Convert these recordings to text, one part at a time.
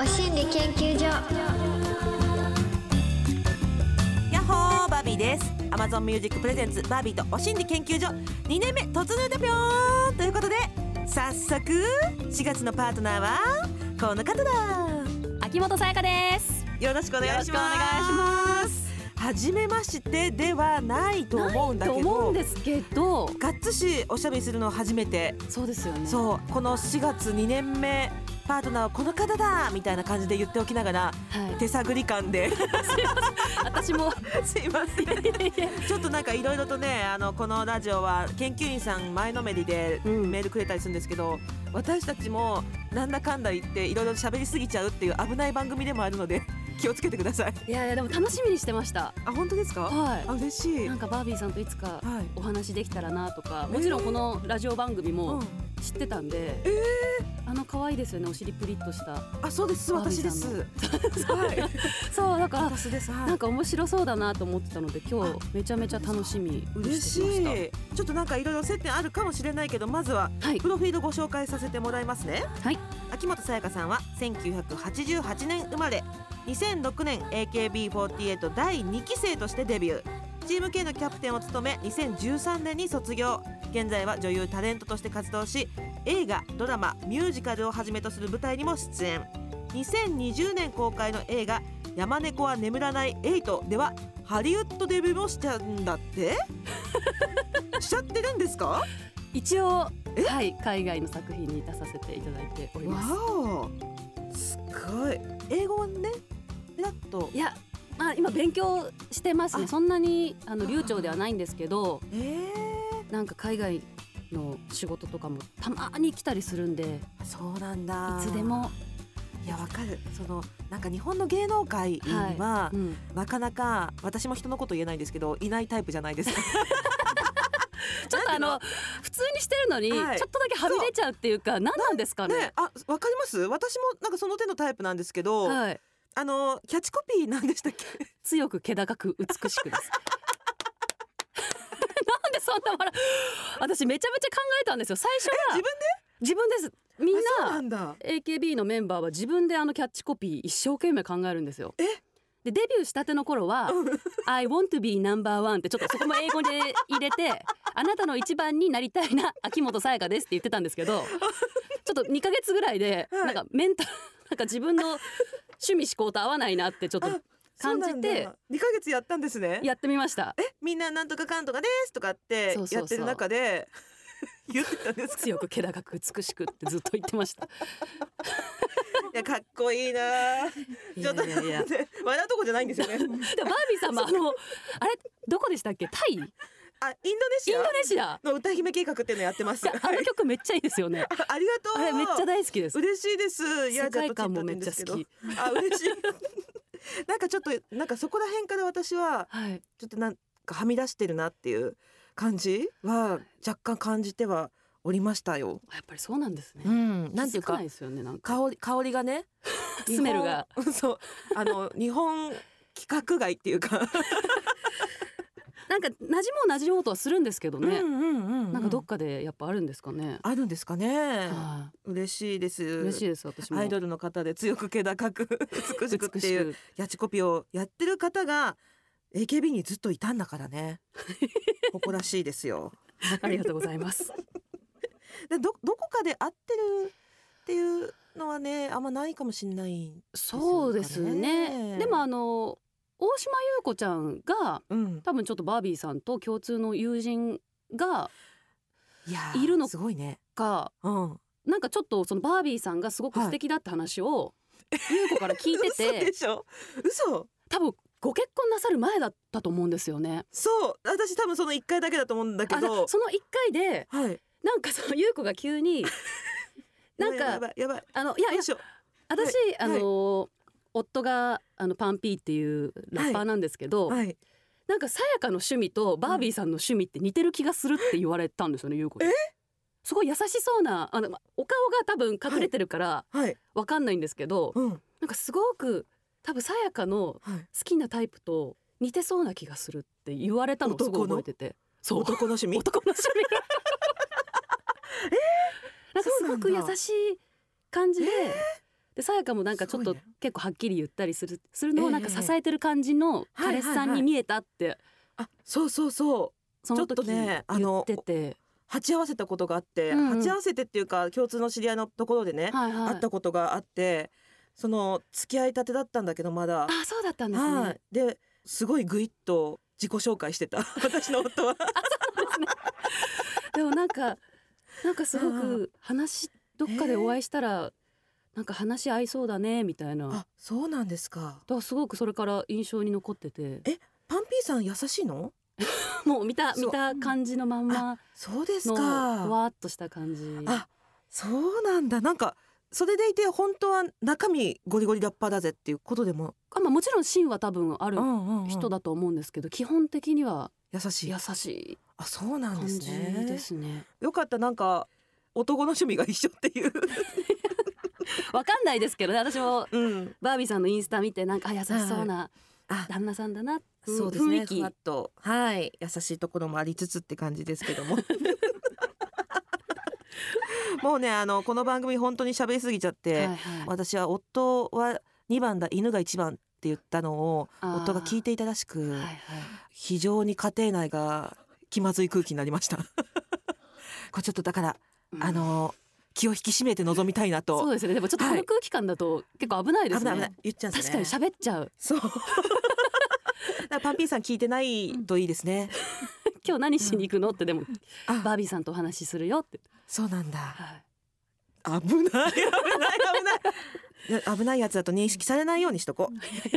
お心理研究所。ヤッホーバービーです。Amazon Music Presents バービーとお心理研究所。2年目突入だぴょーん。ということで早速4月のパートナーはこの方だ。秋元さやかです。よろしくお願いします。よろしくお願いします。初めましてではないと思うんだとけど思うんですけど。がっつしおしゃべりするのは初めて。そうですよね。そうこの4月2年目パートナーはこの方だみたいな感じで言っておきながらはい。手探り感で。私も。すいませんちょっとなんかいろいろとねあのこのラジオは研究員さん前のめりでうん。メールくれたりするんですけど、私たちもなんだかんだ言っていろいろ喋りすぎちゃうっていう危ない番組でもあるので 気をつけてください。いやいやでも楽しみにしてました。あ本当ですか、はあ嬉しい。いなんかバービーさんといつかはい。お話できたらなとかもちろんこのラジオ番組うもん、知ってたんで、えあの可愛いですよね。お尻プリッとした。ー、あそうです。私です。の。はい。そうだから私です。はい。なんか面白そうだなと思ってたので今日めちゃめちゃ楽しみに嬉しい。ちょっとなんかいろいろ接点あるかもしれないけどまずははい。プロフィールご紹介させてもらいますね。はい。秋元さやかさんは1988年生まれ2006年 AKB48 第2期生としてデビュー。チーム K のキャプテンを務め2013年に卒業現在は女優タレントとして活動し映画ドラマミュージカルをはじめとする舞台にも出演。2020年公開の映画「山猫は眠らない8」ではハリウッドデビューもしたんだって？しちゃってるんですか？一応はい海外の作品に出させていただいております。すごい。英語はねペラッと？いやまあ今勉強してますね。あ。そんなにあの流暢ではないんですけど。えなんか海外の仕事とかもたまに来たりするんでそうなんだ。つでも、いやわかる。そのなんか日本の芸能界には、うん、なかなか私も人のこと言えないんですけどいないタイプじゃないです。か ちょっとあの普通にしてるのに、はい。ちょっとだけはみ出ちゃうっていうか何なんですかね？ねあわかります？私もなんかその手のタイプなんですけど、はい。あのキャッチコピーなんでしたっけ？強く気高く美しくですで そんな笑う。私めちゃめちゃ考えたんですよ。最初は自分自分です。みんな AKB のメンバーは自分であのキャッチコピー一生懸命考えるんですよ。え？でデビューしたての頃は「I want to be number one」ってちょっとそこも英語で入れて「あなたの一番になりたいな秋元さやかです」って言ってたんですけどちょっと2ヶ月ぐらいではい。なんかメンタルなんか自分の趣味思考と合わないなってちょっとあ感じてそうなんだ。2ヶ月やったんですね。やってみました。えみんななんとかかんとかですとかってやってる中で 言ってたんですか？強く気高く美しくってずっと言ってました。いやかっこいいな。いちょっとやいやいや笑うとこじゃないんですよね。でもバービーさんもあのあれどこでしたっけ？タイ？インあインドネシア。ドネシア。の歌姫計画っていうのやってます。あの曲めっちゃいいですよね。あありがとう。あれめっちゃ大好きです。嬉しいです。いや世界観もめっちゃ好き。あ嬉しい なんかちょっとなんかそこら辺から私ははい。ちょっとなんかはみ出してるなっていう感じは若干感じてはおりましたよ。やっぱりそうなんですね。んなんていうか気づないですよねなんか。香り香りがねスメルがそうあの日本規格外っていうかなんか馴染もう馴染もうとはするんですけどね。うんうんうんうんなんかどっかでやっぱあるんですかね。あるんですかね。は嬉しいです。い。嬉しいです私も。アイドルの方で強く気高く美しくっていうく。キャッチコピーをやってる方が AKB にずっといたんだからね誇らしいですよ ありがとうございます。でどどこかで合ってるっていうのはねあんまないかもしれない、そうですね。でもあの大島優子ちゃんがうん、多分ちょっとバービーさんと共通の友人がいるのすごいね。かうん。なんかちょっとそのバービーさんがすごく素敵だって話を優子から聞いて 嘘てでしょ？嘘？多分ご結婚なさる前だったと思うんですよね。そう。私多分その一回だけだと思うんだけあどその一回ではい。なんかその優子が急に なんかやばいやばいあのいやいや私、はい。あの夫があのパンピーっていうラッパーなんですけど、はい。なんかさやかの趣味とバービーさんの趣味って似てる気がするって言われたんですよね優子に。すごい優しそうなあのまお顔が多分隠れてるからはい。わかんないんですけど、うん。なんかすごく多分さやかのはい好きなタイプと似てそうな気がするって言われたのをすごい覚えてて。そう。男の趣味？男の趣味。なんかすごく優しい感じででさやかもなんかちょっと結構はっきり言ったりするするのええをなんか支えてる感じの彼氏さんに見えたって。あそうそうそう。その時ちょっとねあ言のってて、鉢合わせたことがあって、うんうん。鉢合わせてっていうか共通の知り合いのところでね、はいはい。会ったことがあってその付き合いたてだったんだけどまだ。あそうだったんですね、はい。ですごいグイッと自己紹介してた。私の夫は。でもなんかなんかすごく話どっかでお会いしたらなんか話合いそうだねみたいな。だかあそうなんですか。らすごくそれから印象に残ってて。パンピーさん優しいの？もう見た見た感じのまんま。そうですのかわーっとした感じ。あそうなんだ。なんかそれでいて本当は中身ゴリゴリラッパーだぜっていうことでも、あまあもちろん芯は多分あるんうん人だと思うんですけど、基本的には優しい。優しいあそうなん感ですじねですね。よかった。なんか男の趣味が一緒っていう わかんないですけどね。私もうん。バービーさんのインスタ見てなんかあ優しそうなあ。旦那さんだな、ふそうですね。雰囲気。ふわっと。はい。優しいところもありつつって感じですけども。もうねあのこの番組本当に喋りすぎちゃって、はいはい。私は夫は2番だ犬が1番って言ったのを夫が聞いていたらしく、はいはい。非常に家庭内が気まずい空気になりました。これちょっとだから、うん。あの気を引き締めて臨みたいなと。そうですね。でもちょっとこはい。の空気感だと結構危ないですね、危ない危ない。言っちゃうんです確ねかに喋っちゃう。そう。だからパンピーさん聞いてないといいですね、今日何しに行くのってでもあ。バービーさんとお話しするよって、そうなんだ。はい、危ない危ない危ない。危ないやつだと認識されないようにしとこ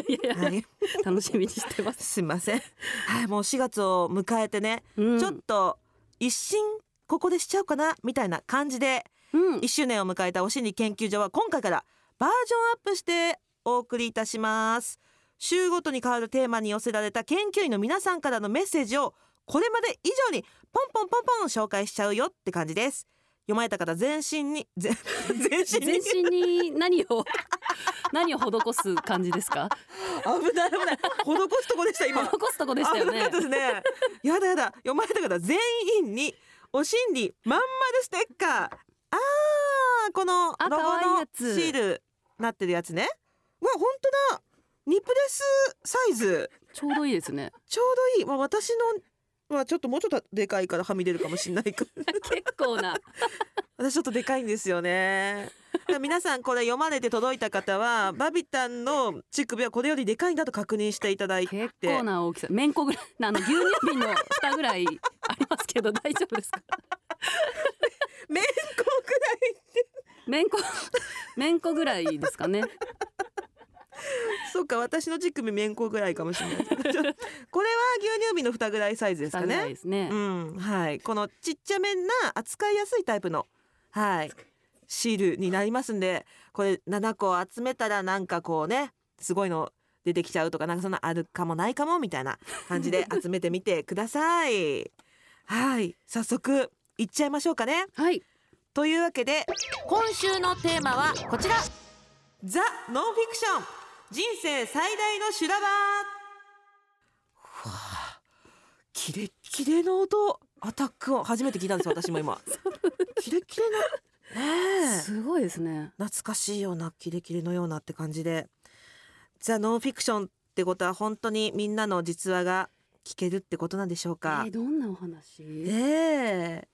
いやいはい。楽しみにしてます、すいません。はいもう4月を迎えてね、うん、ちょっと一新ここでしちゃうかなみたいな感じでうん。1周年を迎えたお心理研究所は今回からバージョンアップしてお送りいたします。週ごとに変わるテーマに寄せられた研究員の皆さんからのメッセージをこれまで以上にポンポンポンポン紹介しちゃうよって感じです。読まれた方全身に全全身全に身に何を何を施す感じですか？危ない危ない。施すとこでした今。施すとこでしたよね。危なかったですね。やだやだ。読まれた方全員にお心理まんまるステッカーあーこのあロゴのシールなってるやつね。わ本当だ。ニップレスサイズ。ちょうどいいですね。ちょうどいい。まあ私のはちょっともうちょっとでかいからはみ出るかもしれないから。結構な。私ちょっとでかいんですよね。皆さんこれ読まれて届いた方はバビタンの乳首はこれよりでかいんだと確認していただいて。結構な大きさ。めんこぐらい。あの牛乳瓶の蓋ぐらいありますけど大丈夫ですか？めんこぐらいめんこ めんこぐらいですかね。そうか私の乳首めんこぐらいかもしれない。これは牛乳瓶の蓋ぐらいサイズですかね。ですね、うんはい。このちっちゃめな扱いやすいタイプのはい。シールになりますんでこれ7個集めたらなんかこうねすごいの出てきちゃうとかなんかそんなあるかもないかもみたいな感じで集めてみてください。はい。早速いっちゃいましょうかね。はい。というわけで今週のテーマはこちら。ザ・ノンフィクション。人生最大の修羅場。ふわあキレッキレの音。アタックを初めて聞いたんです私も今。キレッキレなねえ。すごいですね。懐かしいようなキレキレのようなって感じで。ザ・ノンフィクションってことは本当にみんなの実話が聞けるってことなんでしょうえかー、どんなお話？ええ。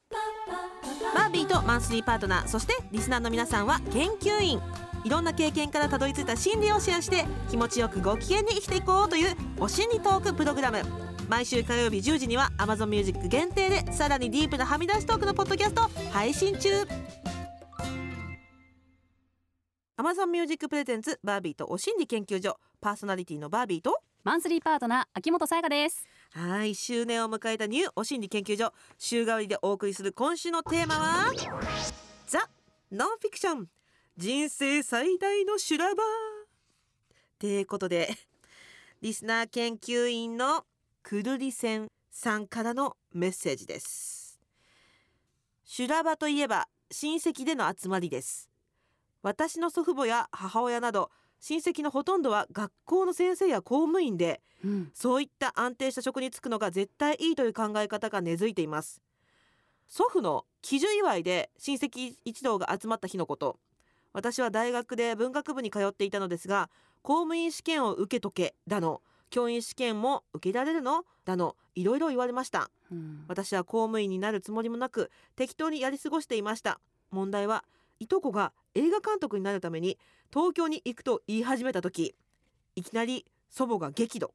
バービーとマンスリーパートナーそしてリスナーの皆さんは研究員。いろんな経験からたどり着いた心理をシェアして気持ちよくご機嫌に生きていこうというお心理トークプログラム。毎週火曜日10時には Amazon Music 限定でさらにディープなはみ出しトークのポッドキャストを配信中。Amazon Music プレゼンツバービーとお心理研究所。パーソナリティのバービーとマンスリーパートナー秋元さやかですはい周年を迎えたニューお心理研究所週替わりでお送りする今週のテーマはザ・ノンフィクション。人生最大の修羅場。ということでリスナー研究員のくるりせんさんからのメッセージです。修羅場といえば親戚での集まりです。私の祖父母や母親など親戚のほとんどは学校の先生や公務員でうん。そういった安定した職に就くのが絶対いいという考え方が根付いています。祖父の喜寿祝いで親戚一同が集まった日のこと。私は大学で文学部に通っていたのですが公務員試験を受けとけだの。教員試験も受けられるのだの。いろいろ言われました。うん。私は公務員になるつもりもなく適当にやり過ごしていました。問題はいとこが映画監督になるために東京に行くと言い始めた時いきなり祖母が激怒。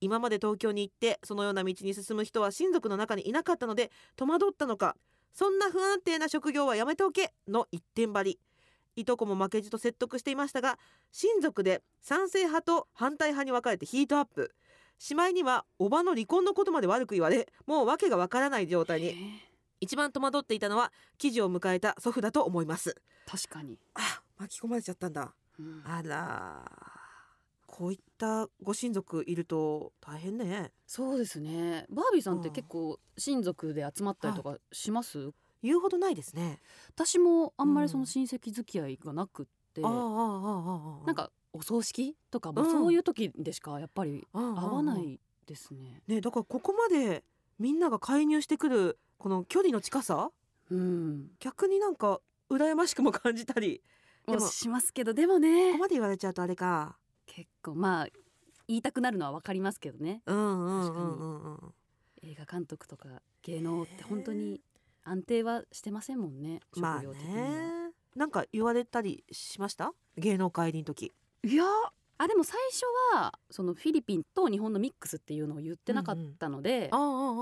今まで東京に行ってそのような道に進む人は親族の中にいなかったので戸惑ったのかそんな不安定な職業はやめておけの一点張り。いとこも負けじと説得していましたが親族で賛成派と反対派に分かれてヒートアップ。しまいにはおばの離婚のことまで悪く言われもう訳がわからない状態に。一番戸惑っていたのは記事を迎えた祖父だと思います。確かに、あ巻き込まれちゃったんだ。うん。あらこういったご親族いると大変ね。そうですね。バービーさんってうん結構親族で集まったりとかします、言うほどないですね。私もあんまりうんその親戚付き合いがなくって、あああああああなんかお葬式とかもうん。そういう時でしかやっぱり合合わないですね。ねだからここまでみんなが介入してくるこの距離の近さ？うん、逆になんか羨ましくも感じたり。でももしますけどでもこね。こまで言われちゃうとあれか。結構まあ言いたくなるのはわかりますけどね。うんうんうんうんうん。映画監督とか芸能って本当に安定はしてませんもんねまあ。ね。なんか言われたりしました？芸能界入りの時。いやあでも最初はそのフィリピンと日本のミックスっていうのを言ってなかったので、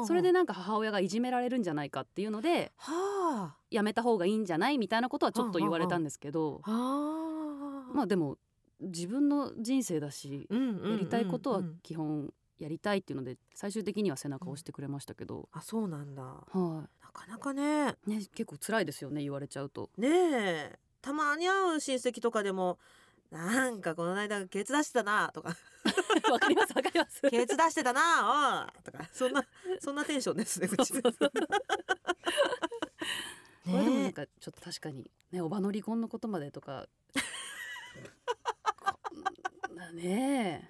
それでなんか母親がいじめられるんじゃないかっていうのではあ。やめた方がいいんじゃないみたいなことはちょっと言われたんですけど、はあ。まあでも自分の人生だしうんうんうんうんやりたいことは基本やりたいっていうので最終的には背中を押してくれましたけど、あそうなんだ。はなかなかね。いね結構辛いですよね言われちゃうと。ねえ。たまに会う親戚とかでもなんかこの間ケツ出してたなとか。わかりますわかります。ケツ出してたなおいとか。そんなそんなテンションですねうちそうそう。そう これでもなんねかちょっと確かにねおばの離婚のことまでとか。こんなね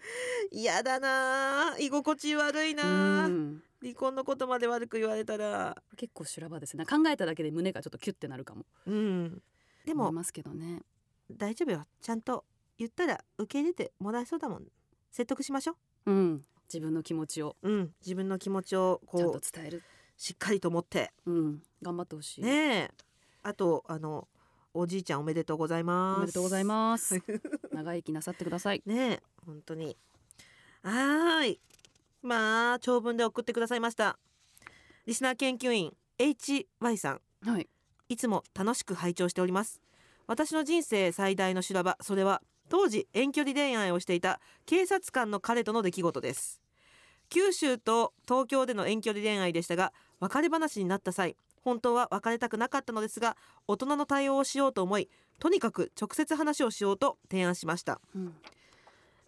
え。嫌だな居心地悪いえなうん。離婚のことまで悪く言われたら。結構修羅場ですね。考えただけで胸がちょっとキュッてなるかも。うん。でもますけどね大丈夫よ。ちゃんと言ったら受け入れてもらえそうだもん。説得しましょう。ん。自分の気持ちを。ううん。自分の気持ちをちゃんことう伝える。しっかりと持って。うん。頑張ってほしい、ねえ。あとあのおじいちゃんおめでとうございます。おめでとうございます。長生きなさってください。ねえ。本当に。はーい。まあ長文で送ってくださいました。リスナー研究員 HY さん。はい。いつも楽しく拝聴しております私の人生最大の修羅場それは当時遠距離恋愛をしていた警察官の彼との出来事です。九州と東京での遠距離恋愛でしたが別れ話になった際本当は別れたくなかったのですが大人の対応をしようと思いとにかく直接話をしようと提案しました。うん。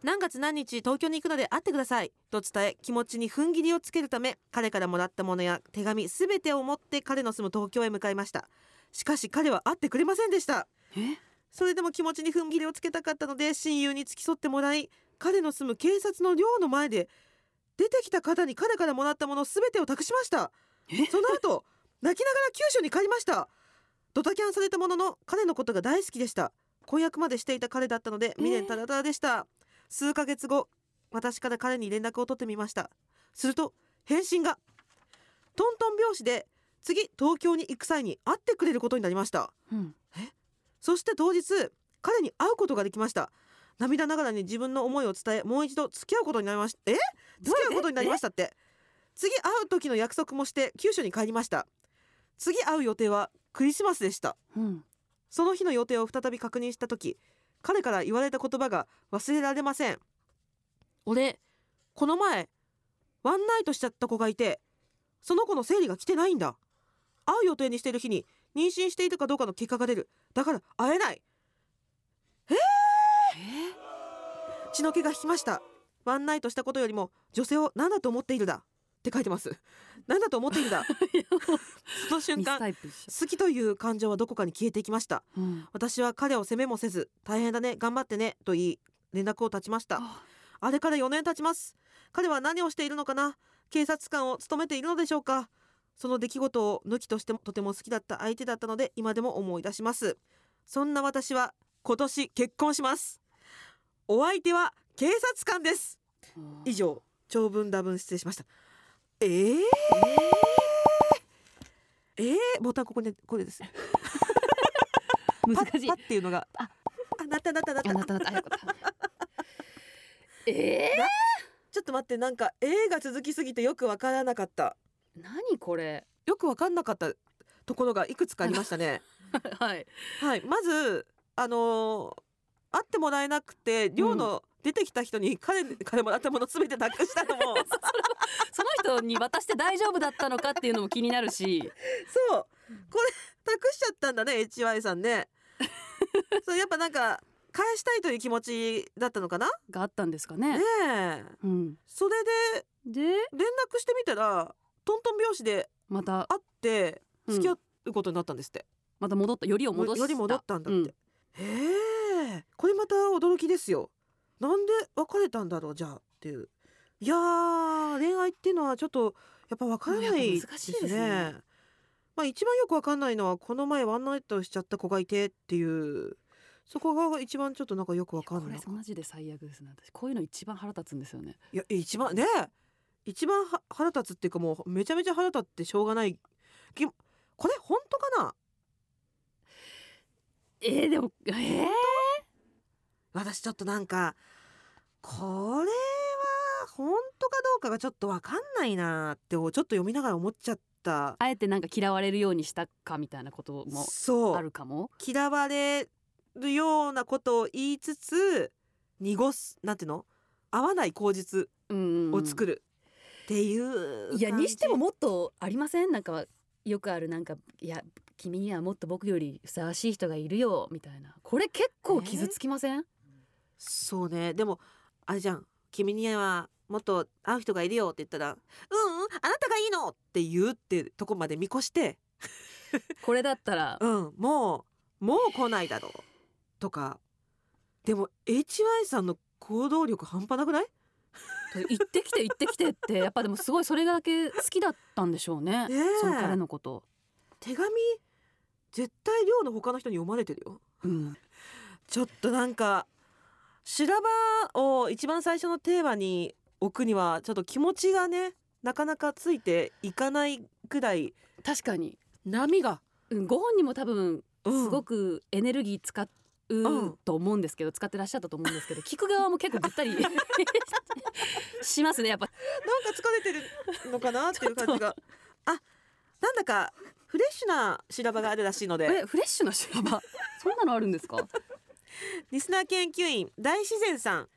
何月何日東京に行くので会ってくださいと伝え気持ちに踏ん切りをつけるため彼からもらったものや手紙すべてを持って彼の住む東京へ向かいました。しかし彼は会ってくれませんでした。えそれでも気持ちに踏ん切りをつけたかったので親友に付き添ってもらい彼の住む警察の寮の前で出てきた方に彼からもらったものすべてを託しました。え？その後泣きながら九州に帰りました。ドタキャンされたものの彼のことが大好きでした。婚約までしていた彼だったので未練たらたらでした、数ヶ月後私から彼に連絡を取ってみました。すると返信が。トントン拍子で次東京に行く際に会ってくれることになりました。うんそして当日彼に会うことができました。涙ながらに自分の思いを伝えもう一度付き合うことになりましたえ？付き合うことになりましたって。次会う時の約束もして九州に帰りました。次会う予定はクリスマスでした。うん。その日の予定を再び確認した時彼から言われた言葉が忘れられません。俺この前ワンナイトしちゃった子がいてその子の生理が来てないんだ。会う予定にしている日に妊娠しているかどうかの結果が出る。だから会えない。え血の気が引きました。ワンナイトしたことよりも女性を何だと思っているだ。って書いてます。何だと思っているだ。その瞬間好きという感情はどこかに消えていきました。ううん。私は彼を責めもせず大変だね頑張ってねと言い連絡を絶ちました。あ。あれから4年経ちます。彼は何をしているのかな。警察官を務めているのでしょうかその出来事を抜きとしてもとても好きだった相手だったので今でも思い出します。そんな私は今年結婚します。お相手は警察官です。以上長文多文失礼しました。えー、えー、ボタンここでこれです。難しい。っていうのが。あ。あなったなったなった。あなたなった。あよかった。えちょっと待ってなんか A が続きすぎてよくわからなかった。ー、何これ？よくわかんなかったところがいくつかありましたね。はい。はい。まずあのー会ってもらえなくて寮の出てきた人に彼 彼もらったものすべてなくしたのも。その人に渡して大丈夫だったのかっていうのも気になるし。そう。これ託しちゃったんだね HY さんね。そうやっぱなんか返したいという気持ちだったのかな？があったんですかね。ね。え。うん、それでで？連絡してみたらトントン拍子でまた会ってうん。付き合うことになったんですって、また戻ったよりを戻した。より戻ったんだって、うん。へえこれまた驚きですよ。なんで別れたんだろうじゃあっていう。いやー恋愛っていうのはちょっとやっぱ分からないやっぱ難しいですね。まあ一番よく分かんないのはこの前ワンナイトしちゃった子がいてっていう。そこが一番ちょっとなんかよく分かんこない。れマジで最悪ですね私こういうの一番腹立つんですよねいや一番ね一番は腹立つっていうかもうめちゃめちゃ腹立ってしょうがない。きこれ本当かな？えー、でもえー、私ちょっとなんかこれは本当かどうかがちょっとわかんないなってちょっと読みながら思っちゃった。あえてなんか嫌われるようにしたかみたいなこともあそう。るかも？嫌われるようなことを言いつつ濁すなんていうの？合わない口実うん。を作るっていういやにしてももっとありません？なんかよくあるなんかいや君にはもっと僕よりふさわしい人がいるよみたいな。これ結構傷つきません、そうね。でもあれじゃん。君にはもっと会う人がいるよって言ったら「うんうんあなたがいいの!」って言うってとこまで見越して。これだったら。うんもうもう来ないだろうとか。でも HY さんの行動力半端なくない？行ってきて行ってきてってやっぱでもすごいそれだけ好きだったんでしょうね。ねえ。その彼のこと、手紙絶対寮の他の人に読まれてるよ。うん、ちょっとなんか修羅場を一番最初のテーマに置くにはちょっと気持ちがねなかなかついていかないくらい確かに、波が、うん、ご本人も多分うん。すごくエネルギー使うと思うんですけど、使ってらっしゃったと思うんですけど 聞く側も結構ぐったり しますねやっぱ。なんか疲れてるのかなっていう感じが。あなんだかフレッシュな修羅場があるらしいので。えフレッシュな修羅場？そんなのあるんですか？リスナー研究員大自然さん。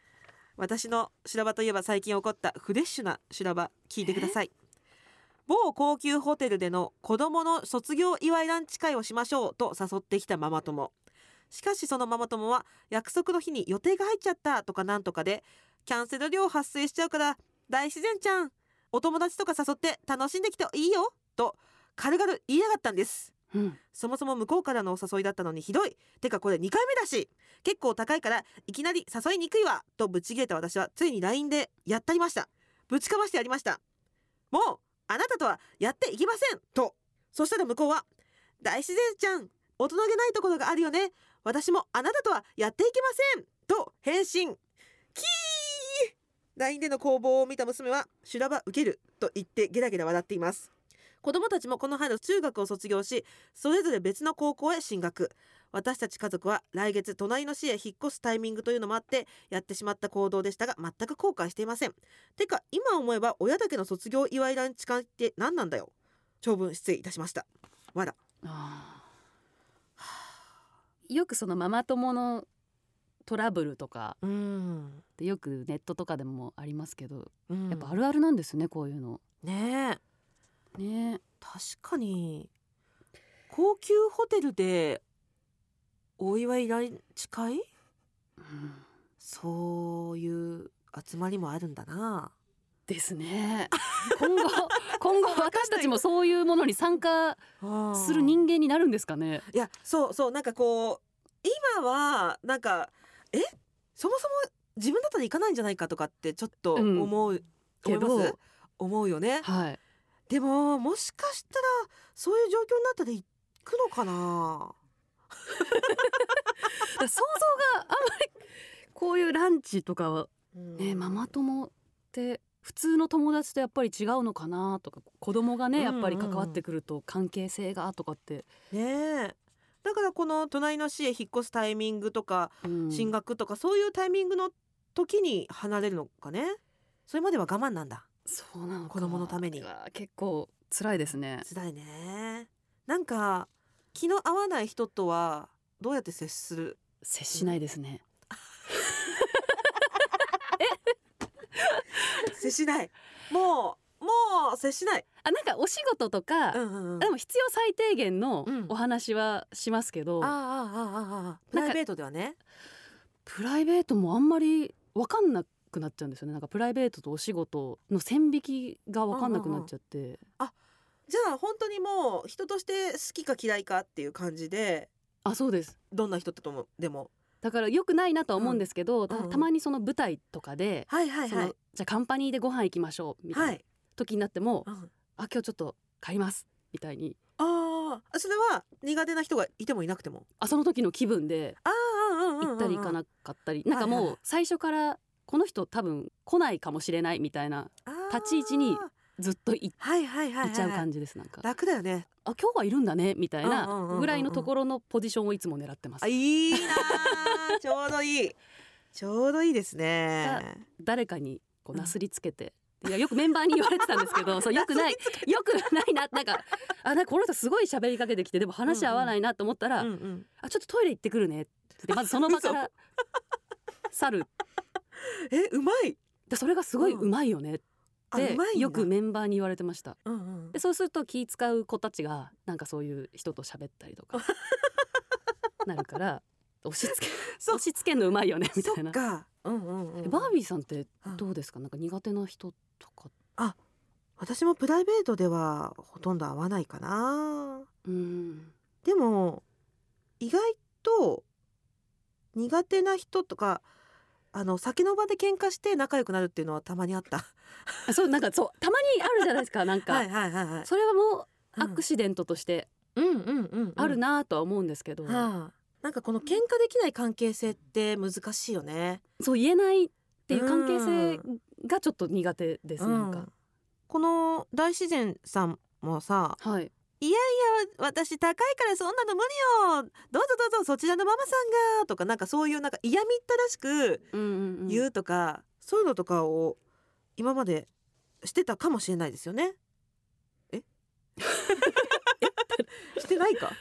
私の修羅場といえば最近起こったフレッシュな修羅場聞いてください。某高級ホテルでの子供の卒業祝いランチ会をしましょうと誘ってきたママ友しかしそのママ友は約束の日に予定が入っちゃったとかなんとかでキャンセル料発生しちゃうから大自然ちゃんお友達とか誘って楽しんできていいよと軽々言いやがったんです。うん。そもそも向こうからのお誘いだったのにひどい。てかこれ2回目だし結構高いからいきなり誘いにくいわとぶち切れた私はついに LINE でやったりました。ぶちかましてやりました。もうあなたとはやっていきませんと。そしたら向こうは大自然ちゃん大人げないところがあるよね私もあなたとはやっていけませんと返信。キー。LINE での攻防を見た娘は修羅場受けると言ってゲラゲラ笑っています。子供たちもこの春中学を卒業しそれぞれ別の高校へ進学。私たち家族は来月隣の市へ引っ越すタイミングというのもあってやってしまった行動でしたが全く後悔していません。てか今思えば親だけの卒業祝いランチ会って何なんだよ。長文失礼いたしました。わら。あよくそのママ友のトラブルとかうん、でよくネットとかでもありますけど、うん、やっぱあるあるなんですねこういうの。ねえ。ね確かに高級ホテルでお祝いランチ会うん。そういう集まりもあるんだなですね。今後 今後私たちもそういうものに参加する人間になるんですかね？いやそうそうなんかこう今はなんかえそもそも自分だったら行かないんじゃないかとかってちょっとうん。思う、けど思うよね。はい。でももしかしたらそういう状況になったら行くのかな？想像があんまりこういうランチとかはね、ママ友って普通の友達とやっぱり違うのかなとか子供がねやっぱり関わってくると関係性がとかって、ねえ。だからこの隣の市へ引っ越すタイミングとかうん。進学とかそういうタイミングの時に離れるのかね。それまでは我慢なんだ。そうなのか。子供のために。結構辛いですね。辛いね。なんか気の合わない人とはどうやって接する？接しないですね接しない。もうもう接しない。あなんかお仕事とか、うんうんうん。でも必要最低限のうん。お話はしますけど、あああああああプライベートではね。プライベートもあんまり分かんなくなっちゃうんですよね。なんかプライベートとお仕事の線引きが分かんなくなっちゃって、じゃあ本当にもう人として好きか嫌いかっていう感じであそうです。どんな人ともでも。だから良くないなとは思うんですけど、たうんうん。たまにその舞台とかで、はいはいそのはいじゃあカンパニーでご飯行きましょうみたいなはい、時になっても、うん、あ今日ちょっと帰りますみたいに。ああそれは苦手な人がいてもいなくても？あその時の気分で行ったり行かなかったり、なんかもう最初からこの人多分来ないかもしれないみたいな立ち位置にずっといはいはいはい、はい、いちゃう感じですなんか。楽だよね。あ今日はいるんだねみたいなんぐらいのところのポジションをいつも狙ってます。あいいなあちょうどいい。ちょうどいいですね。誰かにこうなすりつけて、いやよくメンバーに言われてたんですけどそうよくないよくないななんかあなんかこの人すごい喋りかけてきてでも話合わないなと思ったら、うんうんあちょっとトイレ行ってくるねってまずその場から去る。えうまい。でそれがすごいうまいよねってあうんだ。よくメンバーに言われてました。うんうん。でそうすると気使う子たちがなんかそういう人と喋ったりとか。なるから押し付け押し付けんのうまいよねみたいなうんうんうん。えバービーさんってうん。どうですか？なんか苦手な人とか。私もプライベートではほとんど合わないかな。うん。でも意外と苦手な人とかあの酒の場で喧嘩して仲良くなるっていうのはたまにあった。あそうなんかそうたまにあるじゃないですか なんか、はいはいはいはい。それはもううん。アクシデントとしてうんうんうんうん。あるなとは思うんですけど、はあ、なんかこの喧嘩できない関係性って難しいよね。そう言えないっていう関係性がちょっと苦手です、なんか。この大自然さんもさはい「いやいや私高いからそんなの無理よ。どうぞどうぞそちらのママさんが」とかなんかそういうなんか嫌みったらしくうんうんうん。言うとか、そういうのとかを今までしてたかもしれないですよね。え？してないか？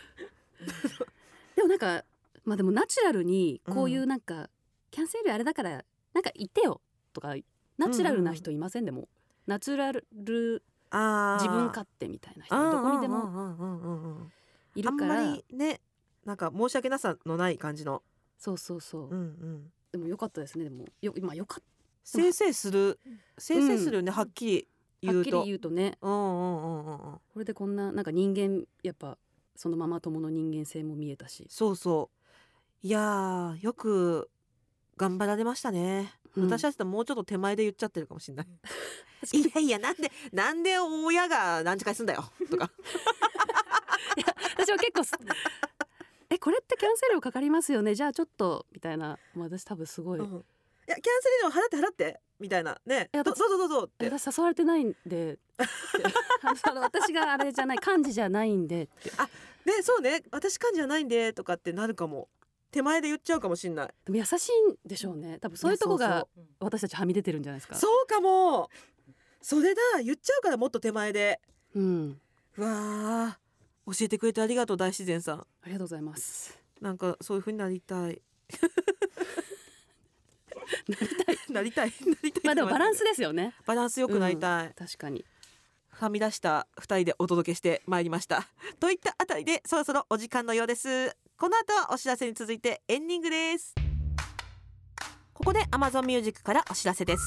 でもなんかまあでもナチュラルにこういうなんか、キャンセルあれだからなんか言ってよとかナチュラルな人いませんでも、ナチュラル自分勝手みたいな人どこにでもうんうんうん。うんうんいるから。あんまりねなんか申し訳なさのない感じの、そうそうそう、うんうん、でもよかったですねでも。よ今よかっせいせいするせいせいするよね、はっきりたはっきり言うと言うとね。うんうんうんうんうん。これでこんななんか人間やっぱそのママ友の人間性も見えたし、そうそういやーよく頑張られましたね、うん。私たちともうちょっと手前で言っちゃってるかもしれない、いやいやなんでなんで親が何時間すんだよ とか。私は結構す えこれってキャンセル料かかりますよね？じゃあちょっとみたいな。もう私多分すごい、うん。いやキャンセル料払って払ってみたいな。ね。いやどどうぞどうぞって。え私誘われてないんで。私があれじゃない幹事じゃないんでって。ねそうね。私幹事じゃないんでとかってなるかも手前で言っちゃうかもしんない。でも優しいんでしょうね。多分そういうとこが私たちはみ出てるんじゃないですか。そうかも。それだ。言っちゃうからもっと手前で。うん。うわー。教えてくれてありがとう大自然さん。ありがとうございます。なんかそういう風になりたい。なりたい。なりたい。なりたい。まあでもバランスですよね。バランスよくなりたい、確かに。はみ出した二人でお届けしてまいりました。といったあたりでそろそろお時間のようですこの後はお知らせに続いてエンディングです。ここで Amazon Music からお知らせです。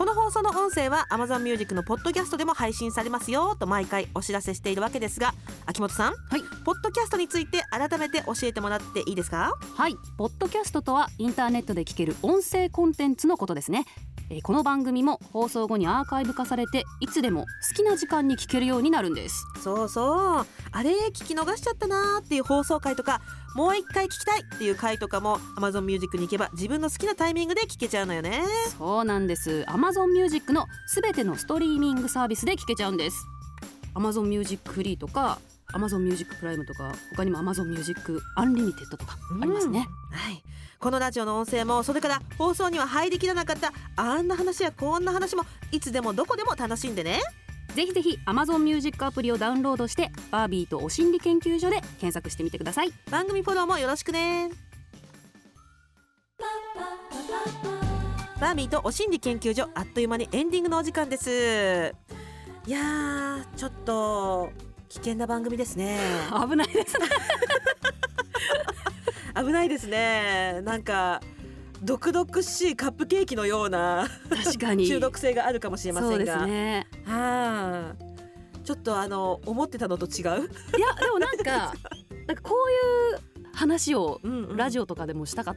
この放送の音声は Amazon Music のポッドキャストでも配信されますよと毎回お知らせしているわけですが秋元さんはい。ポッドキャストについて改めて教えてもらっていいですか？はい。ポッドキャストとはインターネットで聞ける音声コンテンツのことですね。えーこの番組も放送後にアーカイブ化されていつでも好きな時間に聞けるようになるんです。そうそう。あれ聞き逃しちゃったなーっていう放送回とかもう一回聞きたいっていう回とかも Amazon Music に行けば自分の好きなタイミングで聞けちゃうのよね。そうなんです。Amazon Music のすべてのストリーミングサービスで聞けちゃうんです。Amazon Music Free とか Amazon Music Prime とか他にも Amazon Music アンリミテッドとかありますね、はい。このラジオの音声もそれから放送には入りきらなかったあんな話やこんな話もいつでもどこでも楽しんでね。ぜひぜひ Amazon Music アプリをダウンロードしてバービーとお心理研究所で検索してみてください。番組フォローもよろしくねバービーとお心理研究所あっという間にエンディングのお時間です。いやーちょっと危険な番組ですね。危ないですね。危ないですね。なんか毒々しいカップケーキのような確かに。中毒性があるかもしれませんが。そうですね。はあちょっとあの思ってたのと違う、いやでもなんかなんかこういう話をうんうん。ラジオとかでもしたかっ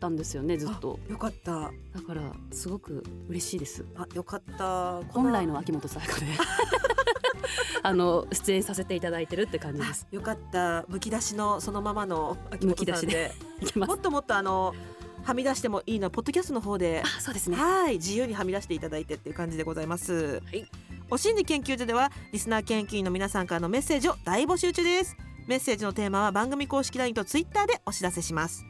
たんですよねずっと。よかった。だからすごく嬉しいです。あよかった。本来の秋元さやかで。あの出演させていただいてるって感じです。よかった。むき出しのそのままの秋元さんで。いきます もっともっとあのはみ出してもいいのはポッドキャストの方で。あそうですね。はい自由にはみ出していただいてっていう感じでございます、はい。お心理研究所ではリスナー研究員の皆さんからのメッセージを大募集中ですメッセージのテーマは番組公式 LINE と Twitter でお知らせします。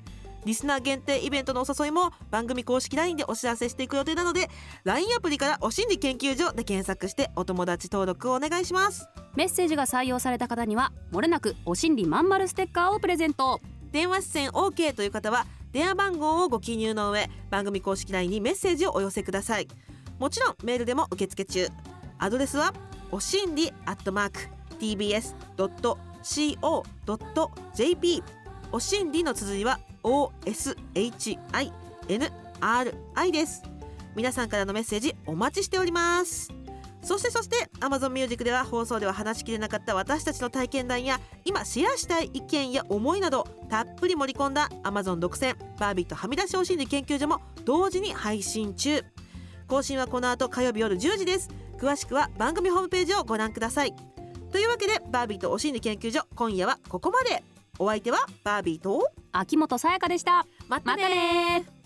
リスナー限定イベントのお誘いも番組公式 LINE でお知らせしていく予定なので LINE アプリからお心理研究所で検索してお友達登録をお願いします。メッセージが採用された方にはもれなくお心理まんまるステッカーをプレゼント。電話出演 OK という方は電話番号をご記入の上番組公式 LINE にメッセージをお寄せください。もちろんメールでも受付中。アドレスはおしんりアットマーク tbs.co.jp co.jp おしんりの綴りは OSHINRI です。皆さんからのメッセージお待ちしております。そしてそして Amazon Music では放送では話しきれなかった私たちの体験談や今シェアしたい意見や思いなどたっぷり盛り込んだ Amazon 独占バービーとはみ出しお心理研究所も同時に配信中。更新はこの後火曜日夜10時です。詳しくは番組ホームページをご覧ください。というわけでバービーとお心理研究所今夜はここまで。お相手はバービーと秋元さやかでした。またまたね